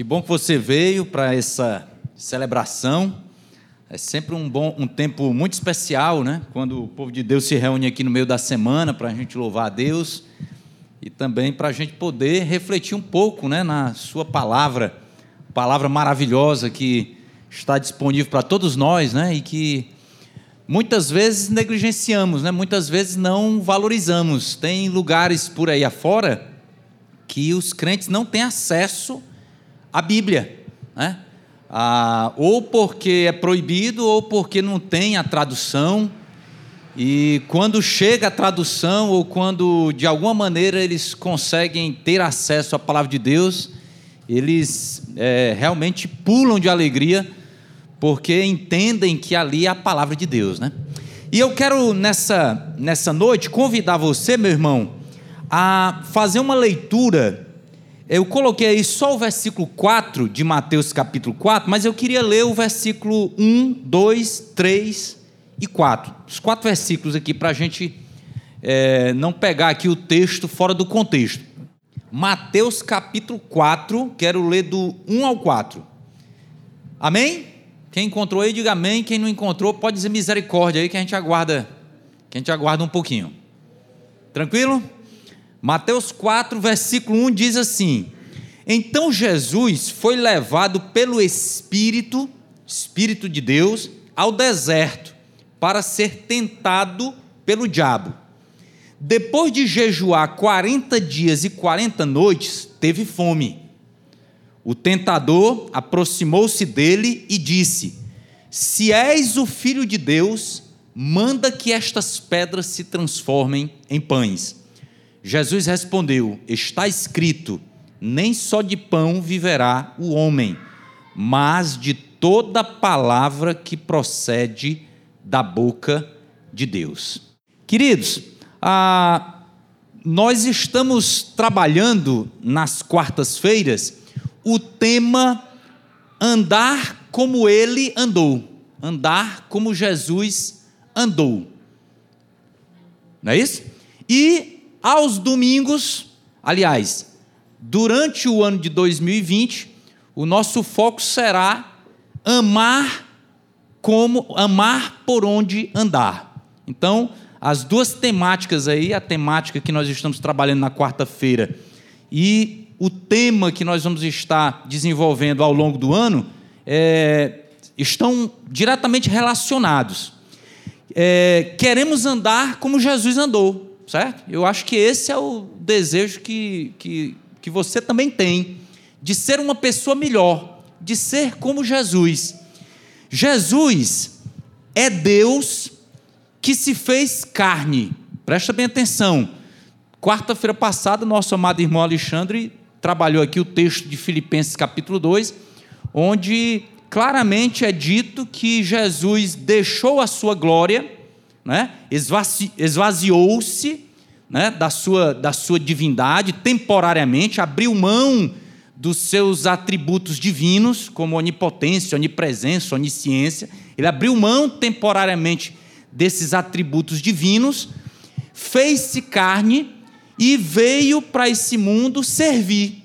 Que bom que você veio para essa celebração. É sempre um bom, um tempo muito especial, né? Quando o povo de Deus se reúne aqui no meio da semana para a gente louvar a Deus e também para a gente poder refletir um pouco, né, na Sua palavra, palavra maravilhosa que está disponível para todos nós, né? E que muitas vezes negligenciamos, né? Muitas vezes não valorizamos. Tem lugares por aí afora que os crentes não têm acesso à Bíblia, né? Ah, ou porque é proibido, ou porque não tem a tradução. E quando chega a tradução, ou quando de alguma maneira eles conseguem ter acesso à palavra de Deus, eles é, realmente pulam de alegria, porque entendem que ali é a palavra de Deus. Né? E eu quero nessa, nessa noite convidar você, meu irmão, a fazer uma leitura eu coloquei aí só o versículo 4 de Mateus capítulo 4, mas eu queria ler o versículo 1, 2, 3 e 4. Os quatro versículos aqui para a gente é, não pegar aqui o texto fora do contexto. Mateus capítulo 4, quero ler do 1 ao 4. Amém? Quem encontrou aí, diga amém. Quem não encontrou, pode dizer misericórdia aí que a gente aguarda, que a gente aguarda um pouquinho. Tranquilo? Mateus 4, versículo 1 diz assim: Então Jesus foi levado pelo Espírito, Espírito de Deus, ao deserto, para ser tentado pelo diabo. Depois de jejuar 40 dias e 40 noites, teve fome. O tentador aproximou-se dele e disse: Se és o filho de Deus, manda que estas pedras se transformem em pães. Jesus respondeu: Está escrito: nem só de pão viverá o homem, mas de toda palavra que procede da boca de Deus. Queridos, ah, nós estamos trabalhando nas quartas-feiras o tema andar como ele andou, andar como Jesus andou. Não é isso? E aos domingos, aliás, durante o ano de 2020, o nosso foco será amar como amar por onde andar. Então, as duas temáticas aí, a temática que nós estamos trabalhando na quarta-feira e o tema que nós vamos estar desenvolvendo ao longo do ano, é, estão diretamente relacionados. É, queremos andar como Jesus andou certo? Eu acho que esse é o desejo que, que, que você também tem, de ser uma pessoa melhor, de ser como Jesus. Jesus é Deus que se fez carne. Presta bem atenção. Quarta-feira passada, nosso amado irmão Alexandre trabalhou aqui o texto de Filipenses capítulo 2, onde claramente é dito que Jesus deixou a sua glória né? esvaziou-se né? da, sua, da sua divindade temporariamente, abriu mão dos seus atributos divinos, como onipotência, onipresença, onisciência. Ele abriu mão temporariamente desses atributos divinos, fez-se carne e veio para esse mundo servir.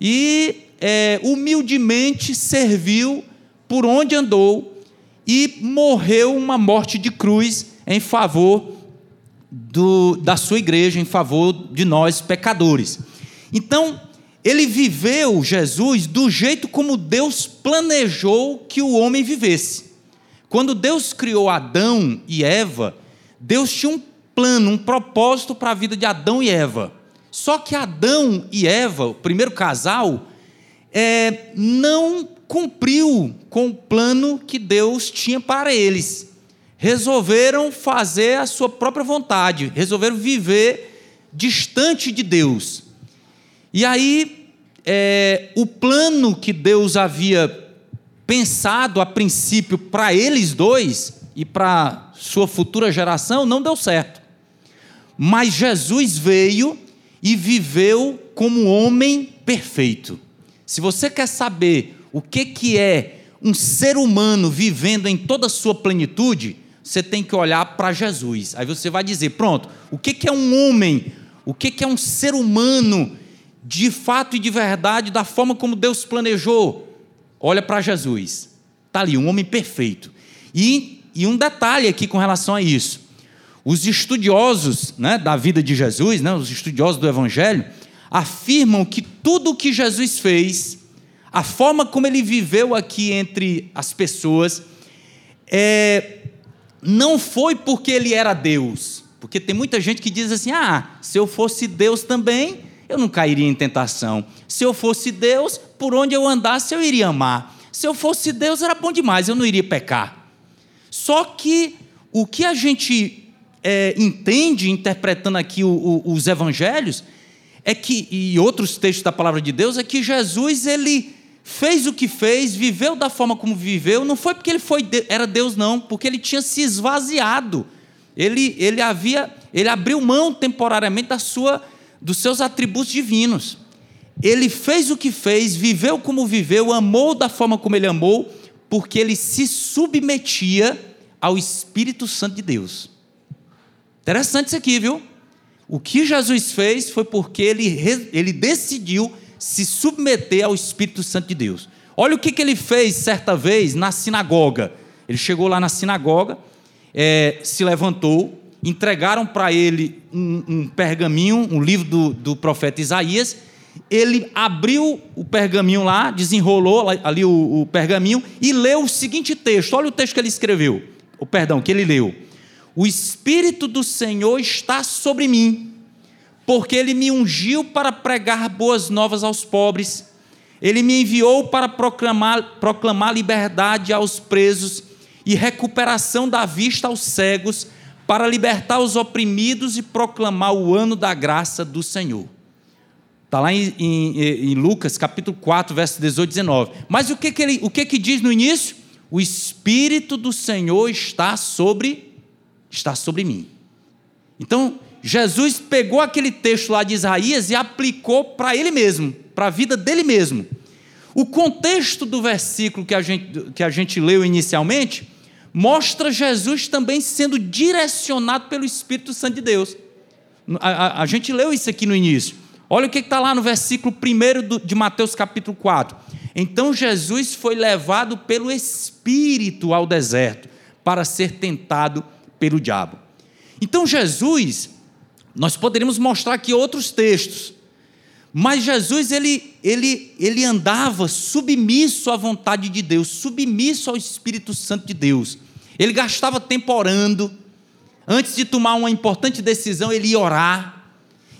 E é, humildemente serviu por onde andou e morreu uma morte de cruz em favor do, da sua igreja, em favor de nós pecadores. Então, ele viveu, Jesus, do jeito como Deus planejou que o homem vivesse. Quando Deus criou Adão e Eva, Deus tinha um plano, um propósito para a vida de Adão e Eva. Só que Adão e Eva, o primeiro casal, é, não cumpriu com o plano que Deus tinha para eles resolveram fazer a sua própria vontade, resolveram viver distante de Deus. E aí, é, o plano que Deus havia pensado a princípio para eles dois e para sua futura geração não deu certo. Mas Jesus veio e viveu como homem perfeito. Se você quer saber o que, que é um ser humano vivendo em toda a sua plenitude, você tem que olhar para Jesus. Aí você vai dizer: pronto, o que é um homem? O que é um ser humano de fato e de verdade, da forma como Deus planejou, olha para Jesus. Está ali, um homem perfeito. E, e um detalhe aqui com relação a isso. Os estudiosos né, da vida de Jesus, né, os estudiosos do Evangelho, afirmam que tudo o que Jesus fez, a forma como ele viveu aqui entre as pessoas, é, não foi porque ele era Deus. Porque tem muita gente que diz assim: ah, se eu fosse Deus também, eu não cairia em tentação. Se eu fosse Deus, por onde eu andasse, eu iria amar. Se eu fosse Deus, era bom demais, eu não iria pecar. Só que o que a gente é, entende, interpretando aqui o, o, os evangelhos, é que, e outros textos da palavra de Deus, é que Jesus, ele fez o que fez, viveu da forma como viveu, não foi porque ele foi, era Deus, não, porque ele tinha se esvaziado. Ele, ele havia, ele abriu mão temporariamente da sua dos seus atributos divinos. Ele fez o que fez, viveu como viveu, amou da forma como ele amou, porque ele se submetia ao Espírito Santo de Deus. Interessante isso aqui, viu? O que Jesus fez foi porque ele, ele decidiu se submeter ao Espírito Santo de Deus. Olha o que, que ele fez certa vez na sinagoga. Ele chegou lá na sinagoga, é, se levantou, entregaram para ele um, um, pergaminho, um livro do, do profeta Isaías. Ele abriu o pergaminho lá, desenrolou ali o, o pergaminho e leu o seguinte texto. Olha o texto que ele escreveu, o perdão que ele leu. O Espírito do Senhor está sobre mim, porque ele me ungiu para pregar boas novas aos pobres. Ele me enviou para proclamar, proclamar liberdade aos presos e recuperação da vista aos cegos, para libertar os oprimidos e proclamar o ano da graça do Senhor. Está lá em, em, em, Lucas capítulo 4, verso 18 e 19. Mas o que, que, ele, o que, que diz no início? O Espírito do Senhor está sobre, está sobre mim. Então, Jesus pegou aquele texto lá de Isaías e aplicou para ele mesmo, para a vida dele mesmo. O contexto do versículo que a gente, que a gente leu inicialmente mostra Jesus também sendo direcionado pelo Espírito Santo de Deus. A, a, a gente leu isso aqui no início. Olha o que está lá no versículo 1 de Mateus capítulo 4. Então Jesus foi levado pelo Espírito ao deserto para ser tentado pelo diabo. Então Jesus, nós poderíamos mostrar aqui outros textos, mas Jesus ele, ele, ele andava submisso à vontade de Deus, submisso ao Espírito Santo de Deus. Ele gastava tempo orando. Antes de tomar uma importante decisão, ele ia orar.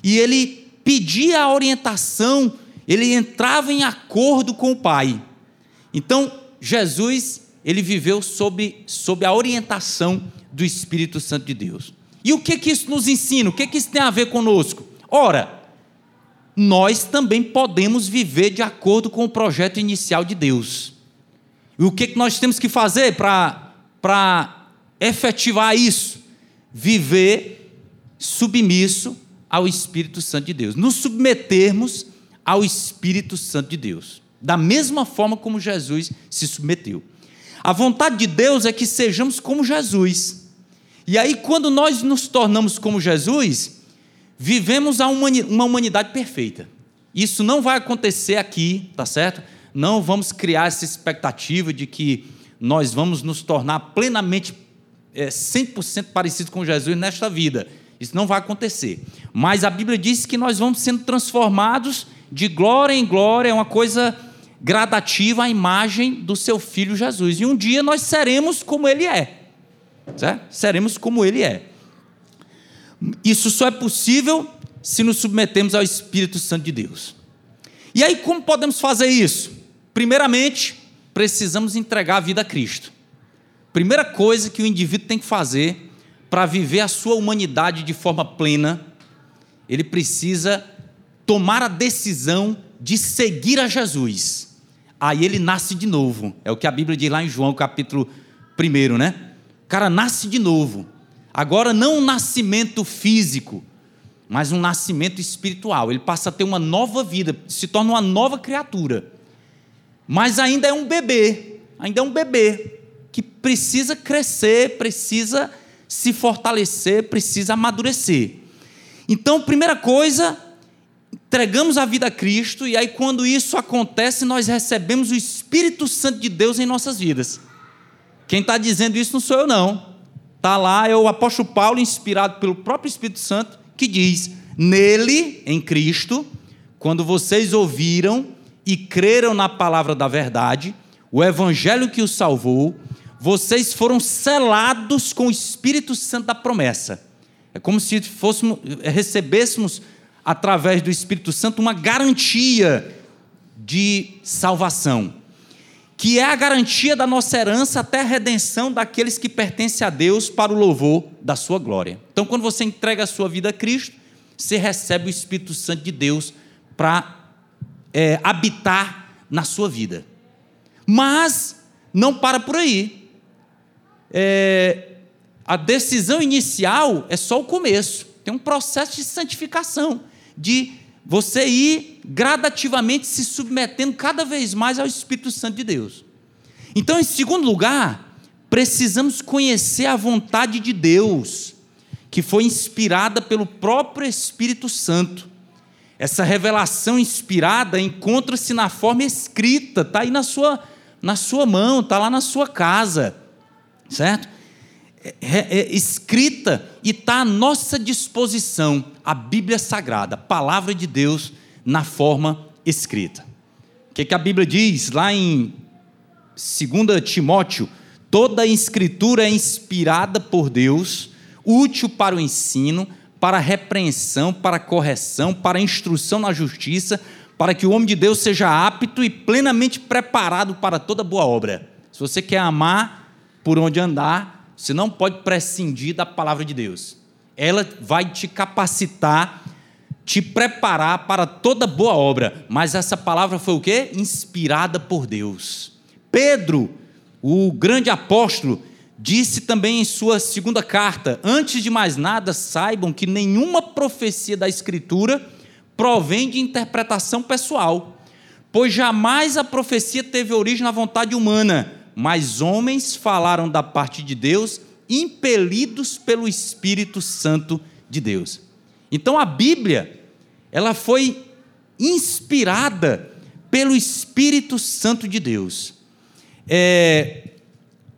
E ele pedia a orientação, ele entrava em acordo com o Pai. Então, Jesus, ele viveu sob, sob a orientação do Espírito Santo de Deus. E o que que isso nos ensina? O que que isso tem a ver conosco? Ora, nós também podemos viver de acordo com o projeto inicial de Deus. E o que que nós temos que fazer para efetivar isso? Viver submisso ao Espírito Santo de Deus. Nos submetermos ao Espírito Santo de Deus. Da mesma forma como Jesus se submeteu. A vontade de Deus é que sejamos como Jesus. E aí, quando nós nos tornamos como Jesus, vivemos uma humanidade perfeita. Isso não vai acontecer aqui, tá certo? Não vamos criar essa expectativa de que nós vamos nos tornar plenamente é, 100% parecidos com Jesus nesta vida. Isso não vai acontecer. Mas a Bíblia diz que nós vamos sendo transformados de glória em glória, é uma coisa gradativa à imagem do seu filho Jesus. E um dia nós seremos como ele é. Certo? Seremos como ele é. Isso só é possível se nos submetemos ao Espírito Santo de Deus. E aí, como podemos fazer isso? Primeiramente, precisamos entregar a vida a Cristo. Primeira coisa que o indivíduo tem que fazer para viver a sua humanidade de forma plena, ele precisa tomar a decisão de seguir a Jesus. Aí ele nasce de novo. É o que a Bíblia diz lá em João, capítulo 1, né? Cara nasce de novo. Agora não um nascimento físico, mas um nascimento espiritual. Ele passa a ter uma nova vida, se torna uma nova criatura mas ainda é um bebê, ainda é um bebê que precisa crescer, precisa se fortalecer, precisa amadurecer. Então, primeira coisa, entregamos a vida a Cristo, e aí, quando isso acontece, nós recebemos o Espírito Santo de Deus em nossas vidas. Quem está dizendo isso não sou eu, não. Está lá, é o apóstolo Paulo, inspirado pelo próprio Espírito Santo, que diz: Nele, em Cristo, quando vocês ouviram e creram na palavra da verdade, o evangelho que os salvou, vocês foram selados com o Espírito Santo da promessa. É como se fôssemos, recebêssemos, através do Espírito Santo, uma garantia de salvação, que é a garantia da nossa herança até a redenção daqueles que pertencem a Deus para o louvor da sua glória. Então, quando você entrega a sua vida a Cristo, você recebe o Espírito Santo de Deus para é, habitar na sua vida. Mas não para por aí. É, a decisão inicial é só o começo. Tem um processo de santificação, de você ir gradativamente se submetendo cada vez mais ao Espírito Santo de Deus. Então, em segundo lugar, precisamos conhecer a vontade de Deus, que foi inspirada pelo próprio Espírito Santo. Essa revelação inspirada encontra-se na forma escrita, está aí na sua, na sua mão, está lá na sua casa, certo? É, escrita e está à nossa disposição a Bíblia Sagrada, a palavra de Deus na forma escrita. O que, que a Bíblia diz lá em 2 Timóteo? Toda a escritura é inspirada por Deus, útil para o ensino, para a repreensão, para a correção, para a instrução na justiça, para que o homem de Deus seja apto e plenamente preparado para toda boa obra. Se você quer amar por onde andar, você não pode prescindir da palavra de Deus. Ela vai te capacitar, te preparar para toda boa obra. Mas essa palavra foi o quê? Inspirada por Deus. Pedro, o grande apóstolo, Disse também em sua segunda carta: Antes de mais nada, saibam que nenhuma profecia da Escritura provém de interpretação pessoal, pois jamais a profecia teve origem na vontade humana, mas homens falaram da parte de Deus, impelidos pelo Espírito Santo de Deus. Então a Bíblia, ela foi inspirada pelo Espírito Santo de Deus. É,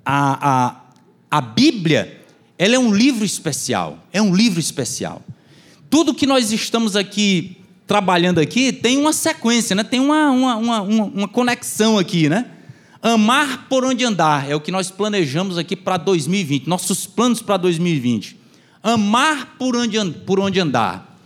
a, a, a Bíblia, ela é um livro especial, é um livro especial. Tudo que nós estamos aqui trabalhando aqui tem uma sequência, né? tem uma, uma, uma, uma conexão aqui, né? Amar por onde andar é o que nós planejamos aqui para 2020, nossos planos para 2020. Amar por onde, por onde andar.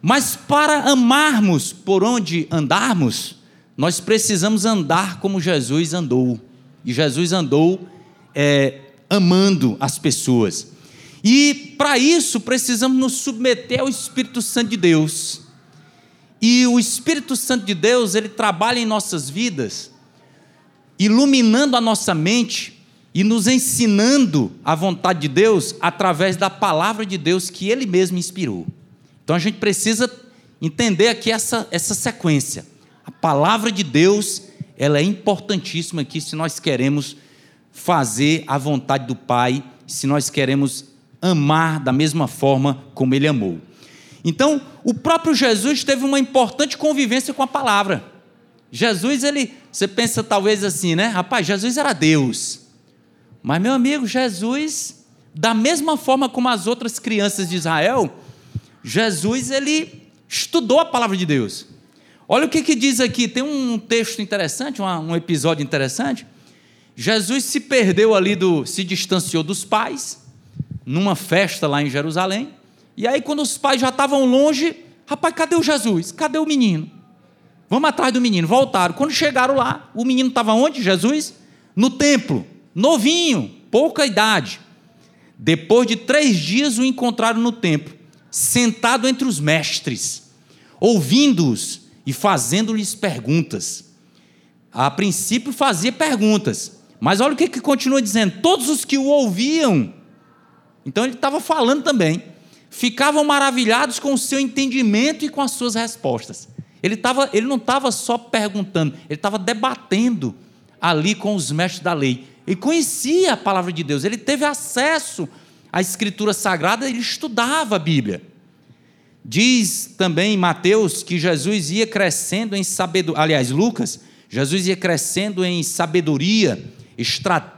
Mas para amarmos por onde andarmos, nós precisamos andar como Jesus andou. E Jesus andou é, amando as pessoas. E para isso precisamos nos submeter ao Espírito Santo de Deus. E o Espírito Santo de Deus, ele trabalha em nossas vidas, iluminando a nossa mente e nos ensinando a vontade de Deus através da palavra de Deus que ele mesmo inspirou. Então a gente precisa entender aqui essa, essa sequência. A palavra de Deus, ela é importantíssima aqui se nós queremos fazer a vontade do Pai, se nós queremos amar da mesma forma como Ele amou. Então, o próprio Jesus teve uma importante convivência com a palavra. Jesus, ele, você pensa talvez assim, né? Rapaz, Jesus era Deus. Mas, meu amigo, Jesus, da mesma forma como as outras crianças de Israel, Jesus, ele estudou a palavra de Deus. Olha o que, que diz aqui, tem um texto interessante, um episódio interessante. Jesus se perdeu ali do, se distanciou dos pais, numa festa lá em Jerusalém. E aí, quando os pais já estavam longe, rapaz, cadê o Jesus? Cadê o menino? Vamos atrás do menino. Voltaram. Quando chegaram lá, o menino estava onde? Jesus? No templo, novinho, pouca idade. Depois de três dias, o encontraram no templo, sentado entre os mestres, ouvindo-os e fazendo-lhes perguntas. A princípio, fazia perguntas. Mas olha o que, que continua dizendo: todos os que o ouviam, então ele estava falando também, ficavam maravilhados com o seu entendimento e com as suas respostas. Ele, tava, ele não estava só perguntando, ele estava debatendo ali com os mestres da lei. Ele conhecia a palavra de Deus, ele teve acesso à Escritura Sagrada, ele estudava a Bíblia. Diz também Mateus que Jesus ia crescendo em sabedoria, aliás, Lucas, Jesus ia crescendo em sabedoria,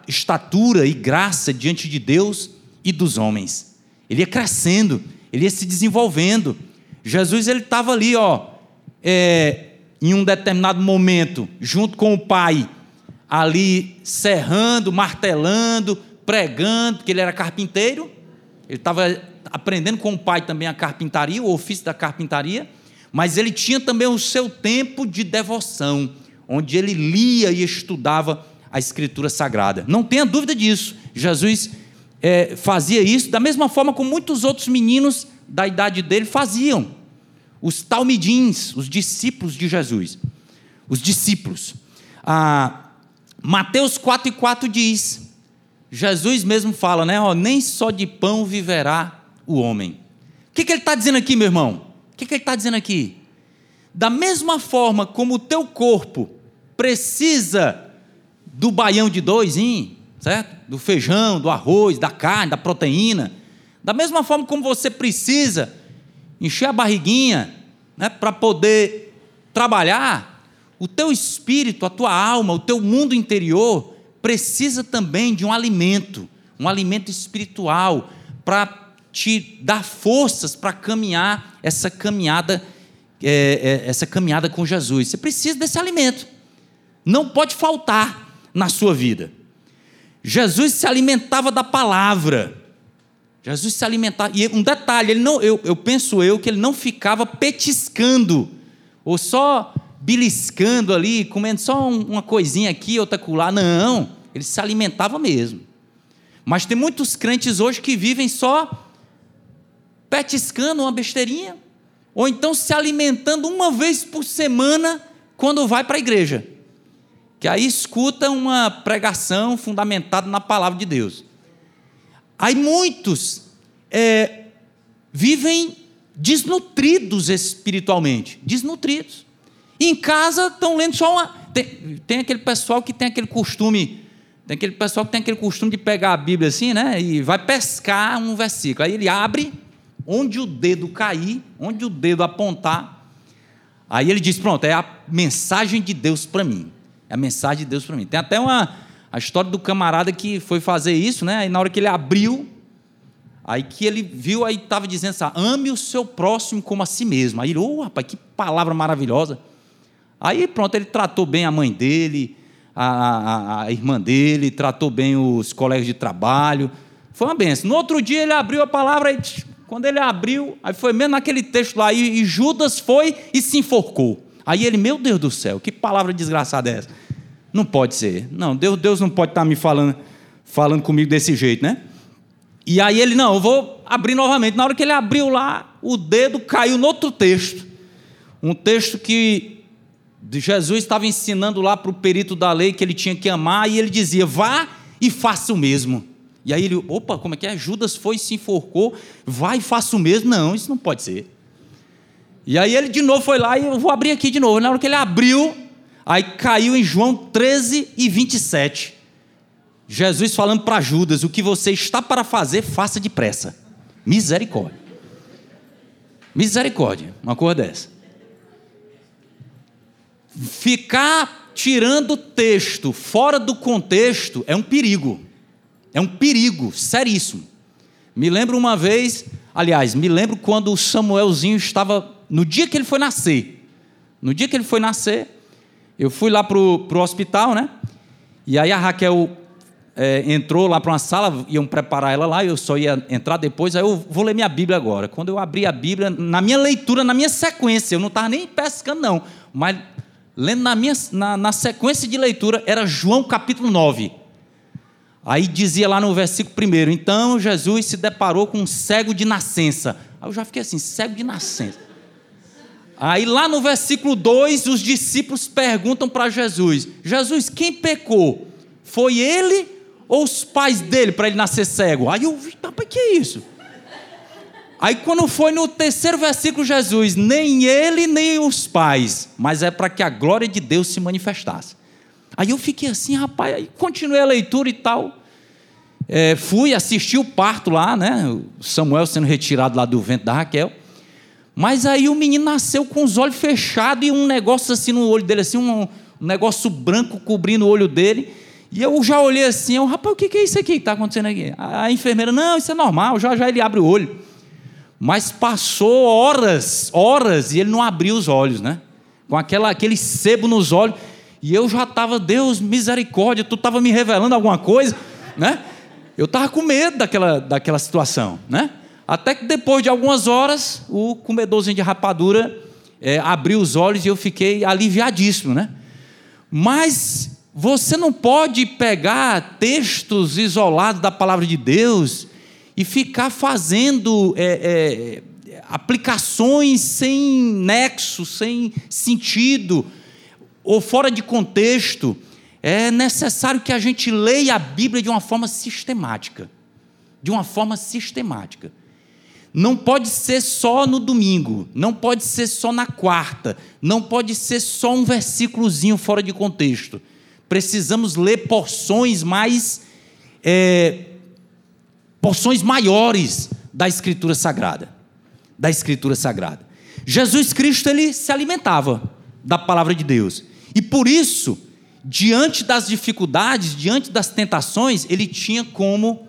estatura e graça diante de Deus e dos homens. Ele ia crescendo, ele ia se desenvolvendo. Jesus ele estava ali, ó, é, em um determinado momento, junto com o Pai, ali serrando, martelando, pregando, porque ele era carpinteiro. Ele estava aprendendo com o pai também a carpintaria, o ofício da carpintaria, mas ele tinha também o seu tempo de devoção, onde ele lia e estudava a Escritura Sagrada. Não tenha dúvida disso. Jesus é, fazia isso da mesma forma como muitos outros meninos da idade dele faziam. Os talmidins, os discípulos de Jesus. Os discípulos. Ah, Mateus 4 e 4 diz: Jesus mesmo fala, né? Ó, nem só de pão viverá o homem. O que, que ele está dizendo aqui, meu irmão? O que, que ele está dizendo aqui? Da mesma forma como o teu corpo precisa do baião de dois, hein? certo? Do feijão, do arroz, da carne, da proteína. Da mesma forma como você precisa encher a barriguinha né, para poder trabalhar, o teu espírito, a tua alma, o teu mundo interior precisa também de um alimento, um alimento espiritual para te dar forças para caminhar essa caminhada, é, é, essa caminhada com Jesus. Você precisa desse alimento. Não pode faltar na sua vida. Jesus se alimentava da palavra. Jesus se alimentava. E um detalhe, ele não, eu, eu penso eu que ele não ficava petiscando, ou só beliscando ali, comendo só uma coisinha aqui, outra acolá. Não, ele se alimentava mesmo. Mas tem muitos crentes hoje que vivem só petiscando uma besteirinha, ou então se alimentando uma vez por semana quando vai para a igreja. Que aí escuta uma pregação fundamentada na palavra de Deus. Aí muitos é, vivem desnutridos espiritualmente, desnutridos. E em casa estão lendo só uma. Tem, tem, aquele pessoal que tem aquele costume, tem aquele pessoal que tem aquele costume de pegar a Bíblia assim, né? E vai pescar um versículo. Aí ele abre onde o dedo cair, onde o dedo apontar, aí ele diz: Pronto, é a mensagem de Deus para mim. É a mensagem de Deus para mim. Tem até uma a história do camarada que foi fazer isso, né? Aí na hora que ele abriu, aí que ele viu, aí estava dizendo assim: ame o seu próximo como a si mesmo. Aí ele, oh, rapaz, que palavra maravilhosa. Aí pronto, ele tratou bem a mãe dele, a, a, a irmã dele, tratou bem os colegas de trabalho. Foi uma benção. No outro dia ele abriu a palavra e quando ele abriu, aí foi mesmo naquele texto lá, e, Judas foi e se enforcou. Aí ele, meu Deus do céu, que palavra desgraçada é essa? Não pode ser. Não, Deus, Deus não pode estar me falando, falando comigo desse jeito, né? E aí ele, não, eu vou abrir novamente. Na hora que ele abriu lá, o dedo caiu no outro texto. Um texto que Jesus estava ensinando lá para o perito da lei que ele tinha que amar, e ele dizia: vá e faça o mesmo. E aí ele, opa, como é que é? Judas foi se enforcou, vai e faça o mesmo. Não, isso não pode ser. E aí ele de novo foi lá e eu vou abrir aqui de novo. Na hora que ele abriu, aí caiu em João 13 e 27. Jesus falando para Judas: o que você está para fazer, faça depressa. Misericórdia. Misericórdia, uma coisa dessa. Ficar tirando o texto fora do contexto é um perigo. É um perigo seríssimo. Me lembro uma vez, aliás, me lembro quando o Samuelzinho estava, no dia que ele foi nascer, no dia que ele foi nascer, eu fui lá para o hospital, né? E aí a Raquel é, entrou lá para uma sala, iam preparar ela lá, eu só ia entrar depois, aí eu vou ler minha Bíblia agora. Quando eu abri a Bíblia, na minha leitura, na minha sequência, eu não estava nem pescando, não, mas lendo na, minha, na, na sequência de leitura, era João capítulo 9. Aí dizia lá no versículo primeiro: então Jesus se deparou com um cego de nascença. Aí eu já fiquei assim: cego de nascença. Aí lá no versículo 2, os discípulos perguntam para Jesus: Jesus, quem pecou? Foi ele ou os pais dele para ele nascer cego? Aí eu vi, rapaz, que é isso? Aí quando foi no terceiro versículo, Jesus, nem ele nem os pais, mas é para que a glória de Deus se manifestasse. Aí eu fiquei assim, rapaz, aí continuei a leitura e tal. É, fui assistir o parto lá, né? Samuel sendo retirado lá do vento da Raquel. Mas aí o menino nasceu com os olhos fechados e um negócio assim no olho dele, assim, um, negócio branco cobrindo o olho dele. E eu já olhei assim, eu, rapaz, o que é isso aqui que está acontecendo aqui? A enfermeira, não, isso é normal, já já ele abre o olho. Mas passou horas, horas, e ele não abriu os olhos, né? Com aquela, aquele sebo nos olhos. E eu já estava, Deus, misericórdia, tu estava me revelando alguma coisa, né? Eu estava com medo daquela, daquela situação, né? Até que depois de algumas horas, o comedorzinho de rapadura é, abriu os olhos e eu fiquei aliviadíssimo, né? Mas você não pode pegar textos isolados da palavra de Deus e ficar fazendo é, é, aplicações sem nexo, sem sentido, ou fora de contexto. É necessário que a gente leia a Bíblia de uma forma sistemática. De uma forma sistemática. Não pode ser só no domingo, não pode ser só na quarta, não pode ser só um versículozinho fora de contexto. Precisamos ler porções mais, é, porções maiores da Escritura Sagrada, da Escritura Sagrada. Jesus Cristo ele se alimentava da palavra de Deus e por isso, diante das dificuldades, diante das tentações, ele tinha como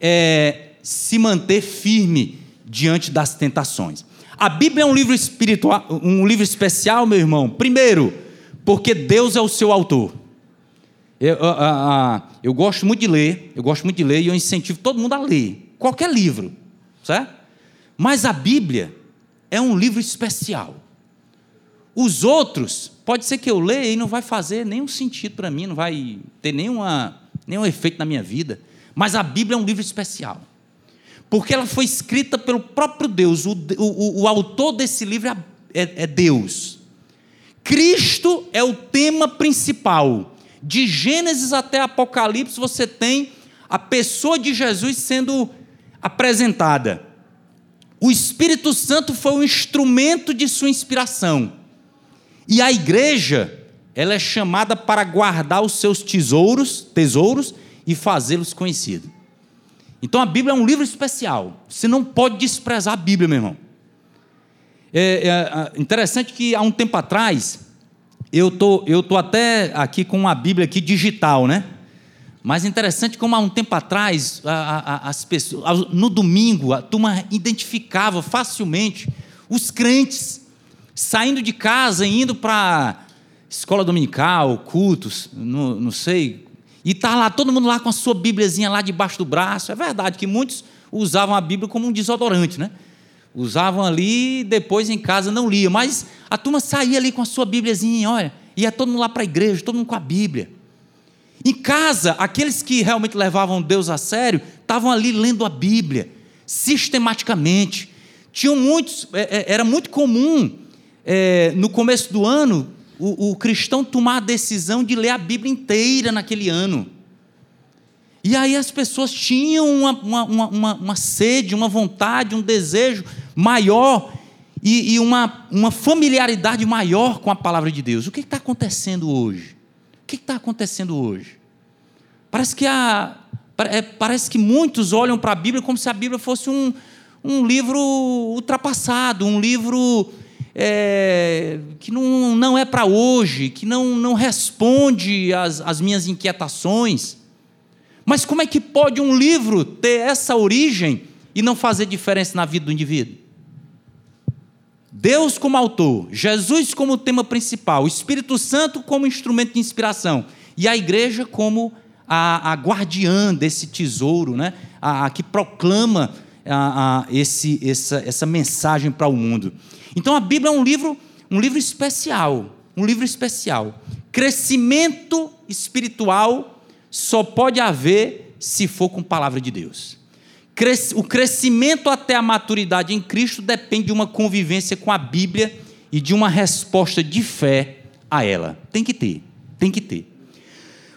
é, se manter firme diante das tentações. A Bíblia é um livro espiritual, um livro especial, meu irmão. Primeiro, porque Deus é o seu autor. Eu, eu, eu, eu, gosto muito de ler, eu gosto muito de ler e eu incentivo todo mundo a ler qualquer livro, certo? Mas a Bíblia é um livro especial. Os outros, pode ser que eu leia e não vai fazer nenhum sentido para mim, não vai ter nenhuma, nenhum efeito na minha vida. Mas a Bíblia é um livro especial porque ela foi escrita pelo próprio Deus. O, o, o autor desse livro é, é, é Deus. Cristo é o tema principal. De Gênesis até Apocalipse, você tem a pessoa de Jesus sendo apresentada. O Espírito Santo foi o instrumento de sua inspiração. E a igreja, ela é chamada para guardar os seus tesouros, tesouros e fazê-los conhecidos. Então a Bíblia é um livro especial. Você não pode desprezar a Bíblia, meu irmão. É, é, interessante que há um tempo atrás, eu tô, eu tô até aqui com uma Bíblia aqui digital, né? Mas interessante como há um tempo atrás, a, a, as pessoas, no domingo, a turma identificava facilmente os crentes saindo de casa, indo para escola dominical, cultos, não sei e está lá todo mundo lá com a sua Bíbliazinha lá debaixo do braço. É verdade que muitos usavam a Bíblia como um desodorante, né? Usavam ali depois em casa não lia. Mas a turma saía ali com a sua Bíbliazinha, olha, ia todo mundo lá para a igreja, todo mundo com a Bíblia. Em casa, aqueles que realmente levavam Deus a sério, estavam ali lendo a Bíblia, sistematicamente. Tinham muitos, é, é, era muito comum é, no começo do ano o, o cristão tomar a decisão de ler a Bíblia inteira naquele ano. E aí as pessoas tinham uma, uma, uma, uma sede, uma vontade, um desejo maior e, e, uma, uma familiaridade maior com a palavra de Deus. O que está acontecendo hoje? O que está acontecendo hoje? Parece que, a, é, parece que muitos olham para a Bíblia como se a Bíblia fosse um, um livro ultrapassado, um livro é, que não, não é para hoje, que não, não responde às, às minhas inquietações. Mas como é que pode um livro ter essa origem e não fazer diferença na vida do indivíduo? Deus como autor, Jesus como tema principal, o Espírito Santo como instrumento de inspiração e a igreja como a, a guardiã desse tesouro, né? a, a que proclama a, esse, essa, essa mensagem para o mundo. Então a Bíblia é um livro, um livro especial, um livro especial. Crescimento espiritual só pode haver se for com a palavra de Deus. O crescimento até a maturidade em Cristo depende de uma convivência com a Bíblia e de uma resposta de fé a ela. Tem que ter, tem que ter.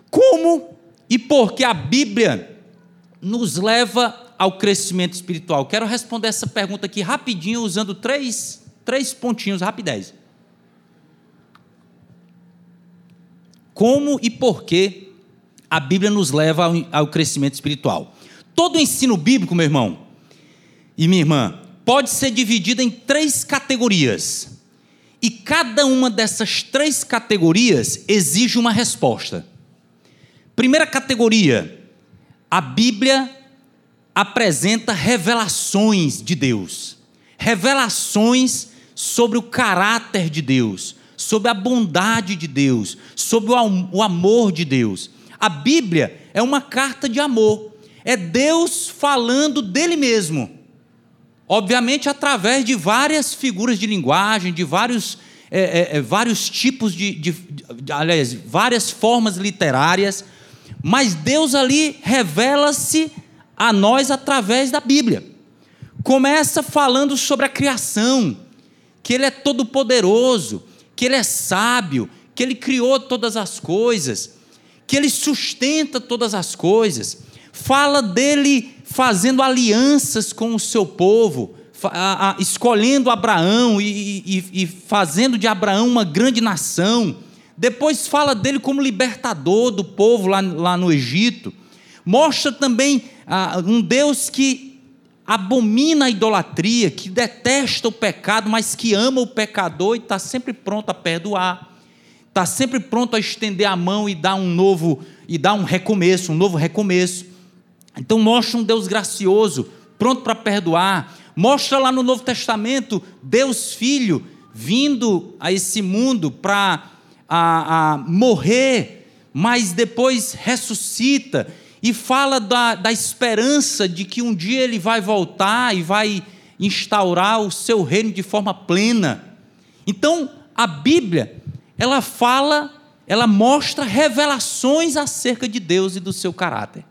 Como e por que a Bíblia nos leva ao crescimento espiritual? Quero responder essa pergunta aqui rapidinho, usando três Três pontinhos, rapidez. Como e por que a Bíblia nos leva ao, ao crescimento espiritual? Todo ensino bíblico, meu irmão e minha irmã, pode ser dividida em três categorias. E cada uma dessas três categorias exige uma resposta. Primeira categoria, a Bíblia apresenta revelações de Deus, revelações sobre o caráter de Deus, sobre a bondade de Deus, sobre o amor de Deus. A Bíblia é uma carta de amor, é Deus falando dele mesmo. Obviamente, através de várias figuras de linguagem, de vários, é, é, é vários tipos de, de, de, aliás, várias formas literárias, mas Deus ali revela-se a nós através da Bíblia. Começa falando sobre a criação, que Ele é todo-poderoso, que Ele é sábio, que Ele criou todas as coisas, que Ele sustenta todas as coisas. Fala dele fazendo alianças com o seu povo, escolhendo Abraão e, e, e fazendo de Abraão uma grande nação depois fala dele como libertador do povo lá, lá no Egito. Mostra também ah, um Deus que abomina a idolatria, que detesta o pecado, mas que ama o pecador e está sempre pronto a perdoar. Está sempre pronto a estender a mão e dar um novo e dar um recomeço, um novo recomeço. Então mostra um Deus gracioso, pronto para perdoar. Mostra lá no Novo Testamento Deus Filho vindo a esse mundo para a, a morrer, mas depois ressuscita e fala da, da esperança de que um dia ele vai voltar e vai instaurar o seu reino de forma plena. Então, a Bíblia, ela fala, ela mostra revelações acerca de Deus e do seu caráter.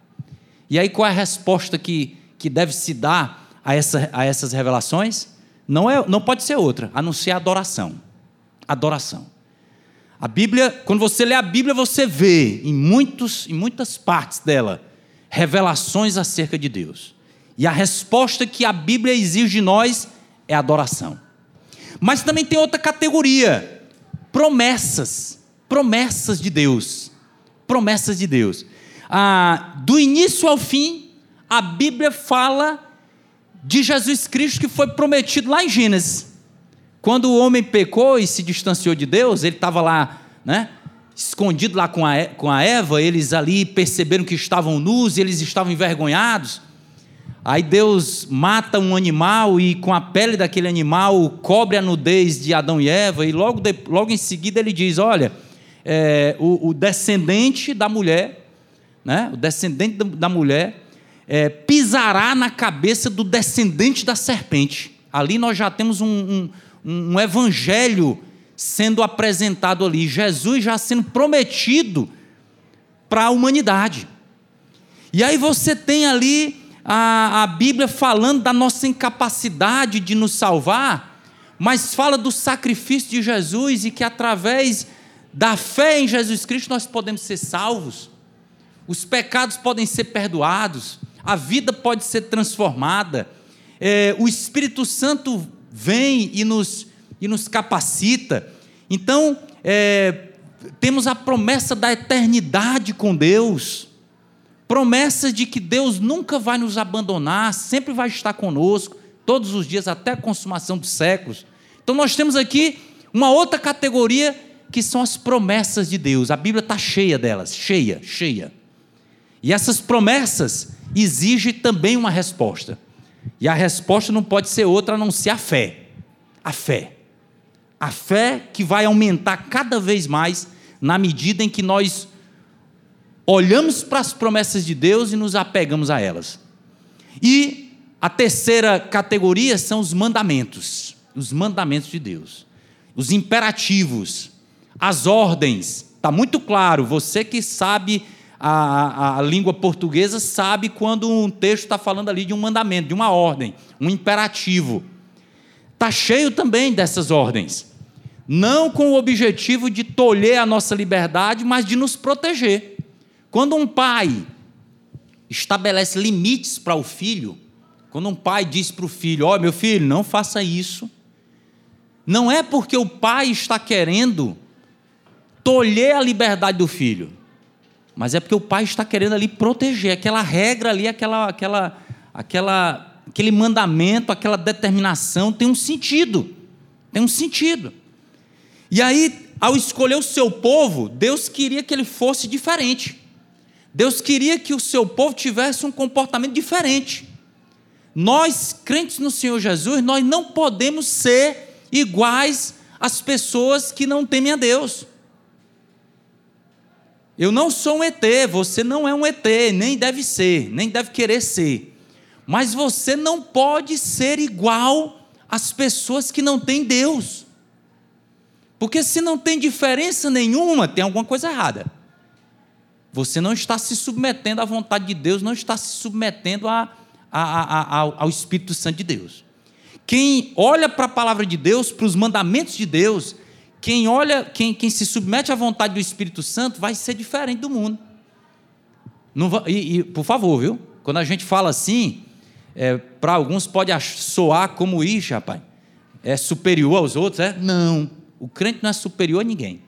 E aí, qual é a resposta que, que deve se dar a, essa, a essas revelações? Não, é, não pode ser outra, a não ser adoração. Adoração. A Bíblia, quando você lê a Bíblia, você vê em, muitos, em muitas partes dela revelações acerca de Deus. E a resposta que a Bíblia exige de nós é adoração. Mas também tem outra categoria: promessas. Promessas de Deus. Promessas de Deus. Ah, do início ao fim, a Bíblia fala de Jesus Cristo que foi prometido lá em Gênesis. Quando o homem pecou e se distanciou de Deus, ele estava lá, né? Escondido lá com a, com a Eva, eles ali perceberam que estavam nus e eles estavam envergonhados. Aí Deus mata um animal e com a pele daquele animal cobre a nudez de Adão e Eva, e logo, de, logo em seguida ele diz: Olha, é, o, o, descendente da mulher, né, o descendente da mulher, é, pisará na cabeça do descendente da serpente. Ali nós já temos um, um um evangelho sendo apresentado ali, Jesus já sendo prometido para a humanidade. E aí você tem ali a, a Bíblia falando da nossa incapacidade de nos salvar, mas fala do sacrifício de Jesus e que através da fé em Jesus Cristo nós podemos ser salvos, os pecados podem ser perdoados, a vida pode ser transformada, é, o Espírito Santo vem e nos, e nos capacita. Então, é, temos a promessa da eternidade com Deus, promessa de que Deus nunca vai nos abandonar, sempre vai estar conosco, todos os dias, até a consumação dos séculos. Então, nós temos aqui uma outra categoria que são as promessas de Deus. A Bíblia está cheia delas, cheia, cheia. E essas promessas exigem também uma resposta. E a resposta não pode ser outra a não ser a fé. A fé. A fé que vai aumentar cada vez mais na medida em que nós olhamos para as promessas de Deus e nos apegamos a elas. E a terceira categoria são os mandamentos, os mandamentos de Deus, os imperativos, as ordens. Está muito claro, você que sabe a, a, língua portuguesa sabe quando um texto está falando ali de um mandamento, de uma ordem, um imperativo. Está cheio também dessas ordens. Não com o objetivo de tolher a nossa liberdade, mas de nos proteger. Quando um pai estabelece limites para o filho, quando um pai diz para o filho: Ó, oh, meu filho, não faça isso, não é porque o pai está querendo tolher a liberdade do filho, mas é porque o pai está querendo ali proteger aquela regra ali, aquela, aquela, aquela aquele mandamento, aquela determinação tem um sentido. Tem um sentido. E aí, ao escolher o seu povo, Deus queria que ele fosse diferente. Deus queria que o seu povo tivesse um comportamento diferente. Nós, crentes no Senhor Jesus, nós não podemos ser iguais às pessoas que não temem a Deus. Eu não sou um ET, você não é um ET, nem deve ser, nem deve querer ser. Mas você não pode ser igual às pessoas que não têm Deus. Porque se não tem diferença nenhuma, tem alguma coisa errada. Você não está se submetendo à vontade de Deus, não está se submetendo a, a, a, ao Espírito Santo de Deus. Quem olha para a palavra de Deus, para os mandamentos de Deus, quem olha, quem, quem se submete à vontade do Espírito Santo, vai ser diferente do mundo. Vai, e, e, por favor, viu? Quando a gente fala assim, é, para alguns pode soar como isso, rapaz. É superior aos outros, é? Não. O crente não é superior a ninguém.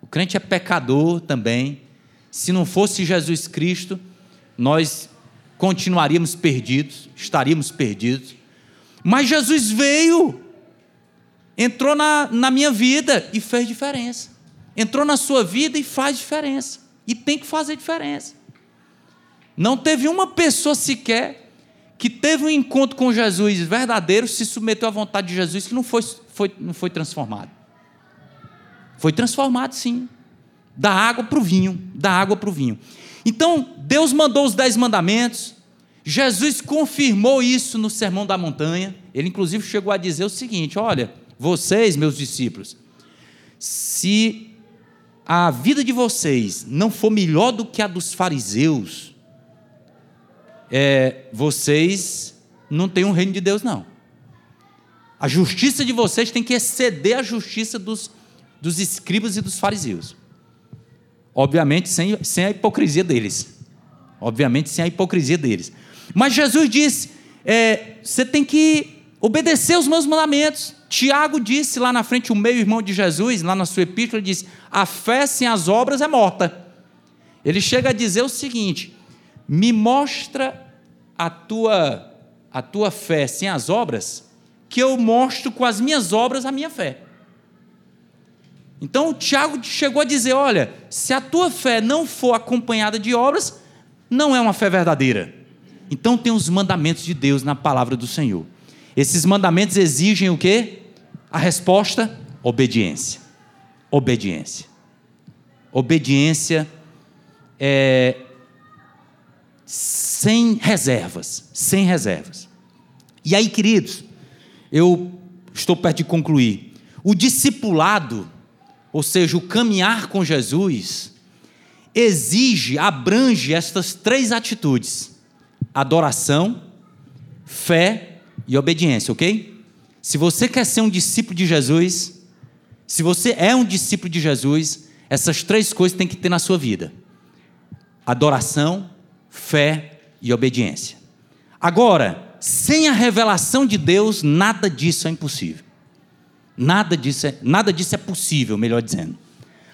O crente é pecador também. Se não fosse Jesus Cristo, nós continuaríamos perdidos, estaríamos perdidos. Mas Jesus veio, entrou na, na minha vida e fez diferença. Entrou na sua vida e faz diferença. E tem que fazer diferença. Não teve uma pessoa sequer que teve um encontro com Jesus verdadeiro, se submeteu à vontade de Jesus, que não foi, foi, não foi transformado. Foi transformado, sim. Da água para o vinho, da água para o vinho. Então, Deus mandou os dez mandamentos, Jesus confirmou isso no Sermão da Montanha. Ele, inclusive, chegou a dizer o seguinte: Olha, vocês, meus discípulos, se a vida de vocês não for melhor do que a dos fariseus, é, vocês não têm um reino de Deus, não. A justiça de vocês tem que exceder a justiça dos, dos escribas e dos fariseus. Obviamente, sem, sem a hipocrisia deles. Obviamente, sem a hipocrisia deles. Mas Jesus disse: é, você tem que obedecer os meus mandamentos. Tiago disse lá na frente, o meio-irmão de Jesus, lá na sua epístola, disse: a fé sem as obras é morta. Ele chega a dizer o seguinte: me mostra a tua, a tua fé sem as obras, que eu mostro com as minhas obras a minha fé. Então o Tiago chegou a dizer: olha, se a tua fé não for acompanhada de obras, não é uma fé verdadeira. Então tem os mandamentos de Deus na palavra do Senhor. Esses mandamentos exigem o quê? A resposta: obediência. Obediência. Obediência é sem reservas, sem reservas. E aí, queridos, eu estou perto de concluir. O discipulado ou seja, o caminhar com Jesus, exige, abrange estas três atitudes: adoração, fé e obediência, ok? Se você quer ser um discípulo de Jesus, se você é um discípulo de Jesus, essas três coisas tem que ter na sua vida: adoração, fé e obediência. Agora, sem a revelação de Deus, nada disso é impossível. Nada disso, é, nada disso é possível, melhor dizendo.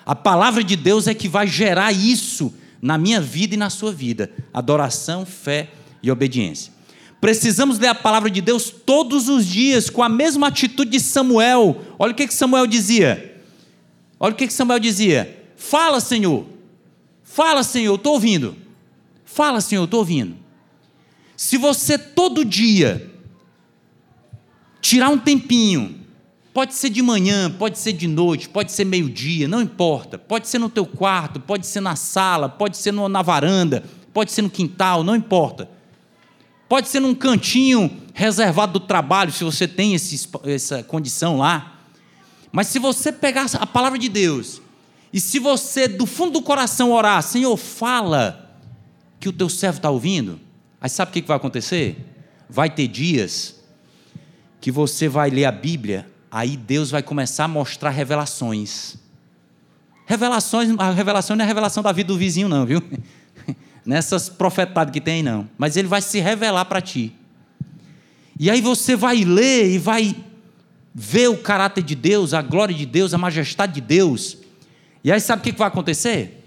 A palavra de Deus é que vai gerar isso na minha vida e na sua vida: adoração, fé e obediência. Precisamos ler a palavra de Deus todos os dias, com a mesma atitude de Samuel. Olha o que, que Samuel dizia. Olha o que, que Samuel dizia. Fala, Senhor. Fala, Senhor, estou ouvindo. Fala, Senhor, estou ouvindo. Se você todo dia tirar um tempinho Pode ser de manhã, pode ser de noite, pode ser meio-dia, não importa. Pode ser no teu quarto, pode ser na sala, pode ser na varanda, pode ser no quintal, não importa. Pode ser num cantinho reservado do trabalho, se você tem esse, essa condição lá. Mas se você pegar a palavra de Deus e se você do fundo do coração orar, Senhor, fala que o teu servo está ouvindo, aí sabe o que vai acontecer? Vai ter dias que você vai ler a Bíblia aí Deus vai começar a mostrar revelações. Revelações, a revelação não é a revelação da vida do vizinho, não, viu? Nessas profetadas que tem, não. Mas ele vai se revelar para ti. E aí você vai ler e vai ver o caráter de Deus, a glória de Deus, a majestade de Deus. E aí sabe o que vai acontecer?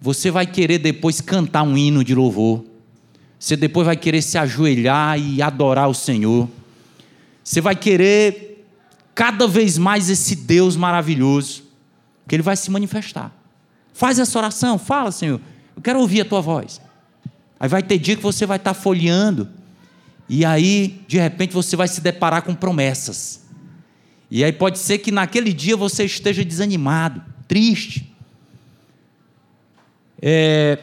Você vai querer depois cantar um hino de louvor. Você depois vai querer se ajoelhar e adorar o Senhor. Você vai querer cada vez mais esse Deus maravilhoso, que Ele vai se manifestar. Faz essa oração, fala, Senhor, eu quero ouvir a tua voz. Aí vai ter dia que você vai estar folheando, e aí, de repente, você vai se deparar com promessas. E aí pode ser que naquele dia você esteja desanimado, triste, é,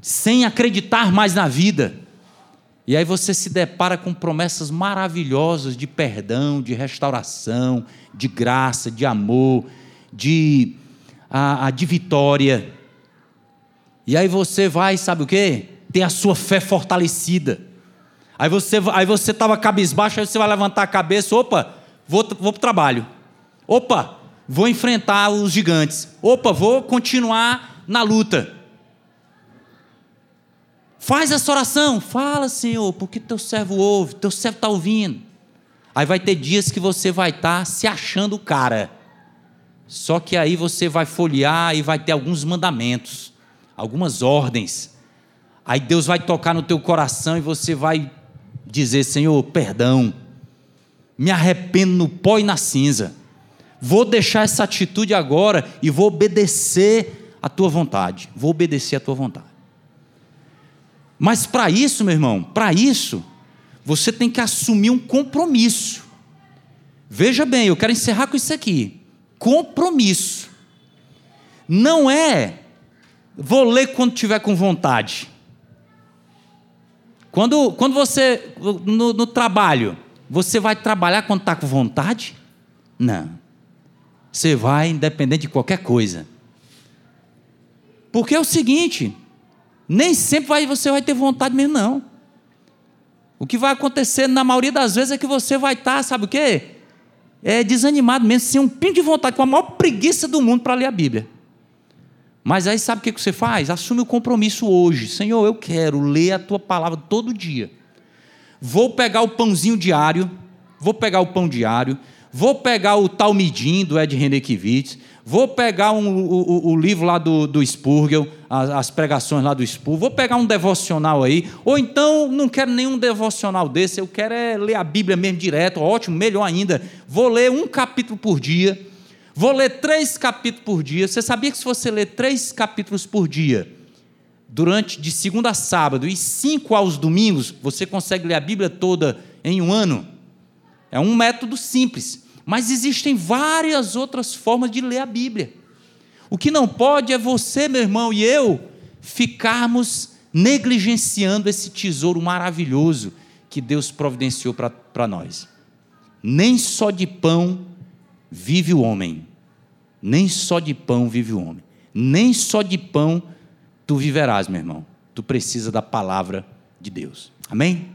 sem acreditar mais na vida. E aí você se depara com promessas maravilhosas de perdão, de restauração, de graça, de amor, de, a, a de vitória. E aí você vai, sabe o quê? Ter a sua fé fortalecida. Aí você aí você estava cabisbaixo, aí você vai levantar a cabeça, opa, vou, vou para o trabalho. Opa, vou enfrentar os gigantes. Opa, vou continuar na luta. Faz essa oração, fala, Senhor, porque teu servo ouve, teu servo está ouvindo. Aí vai ter dias que você vai estar tá se achando o cara. Só que aí você vai folhear e vai ter alguns mandamentos, algumas ordens. Aí Deus vai tocar no teu coração e você vai dizer: Senhor, perdão, me arrependo no pó e na cinza. Vou deixar essa atitude agora e vou obedecer a tua vontade. Vou obedecer a tua vontade. Mas para isso, meu irmão, para isso, você tem que assumir um compromisso. Veja bem, eu quero encerrar com isso aqui. Compromisso. Não é vou ler quando tiver com vontade. Quando, quando você, no, no trabalho, você vai trabalhar quando está com vontade? Não. Você vai independente de qualquer coisa. Porque é o seguinte: nem sempre vai, você vai ter vontade mesmo, não. O que vai acontecer na maioria das vezes é que você vai estar, sabe o quê? É desanimado mesmo, sem um pingo de vontade, com a maior preguiça do mundo para ler a Bíblia. Mas aí sabe o que você faz? Assume o compromisso hoje. Senhor, eu quero ler a tua palavra todo dia. Vou pegar o pãozinho diário, vou pegar o pão diário, vou pegar o Talmidim do Ed Renekiewicz, vou pegar um, o, o, livro lá do, do Spurgeon, as, as, pregações lá do Spurgeon, vou pegar um devocional aí, ou então não quero nenhum devocional desse, eu quero é ler a Bíblia mesmo direto, ótimo, melhor ainda, vou ler um capítulo por dia, vou ler três capítulos por dia. Você sabia que se você ler três capítulos por dia, durante de segunda a sábado e cinco aos domingos, você consegue ler a Bíblia toda em um ano? É um método simples. Mas existem várias outras formas de ler a Bíblia. O que não pode é você, meu irmão, e eu ficarmos negligenciando esse tesouro maravilhoso que Deus providenciou para nós. Nem só de pão vive o homem. Nem só de pão vive o homem. Nem só de pão tu viverás, meu irmão. Tu precisa da palavra de Deus. Amém?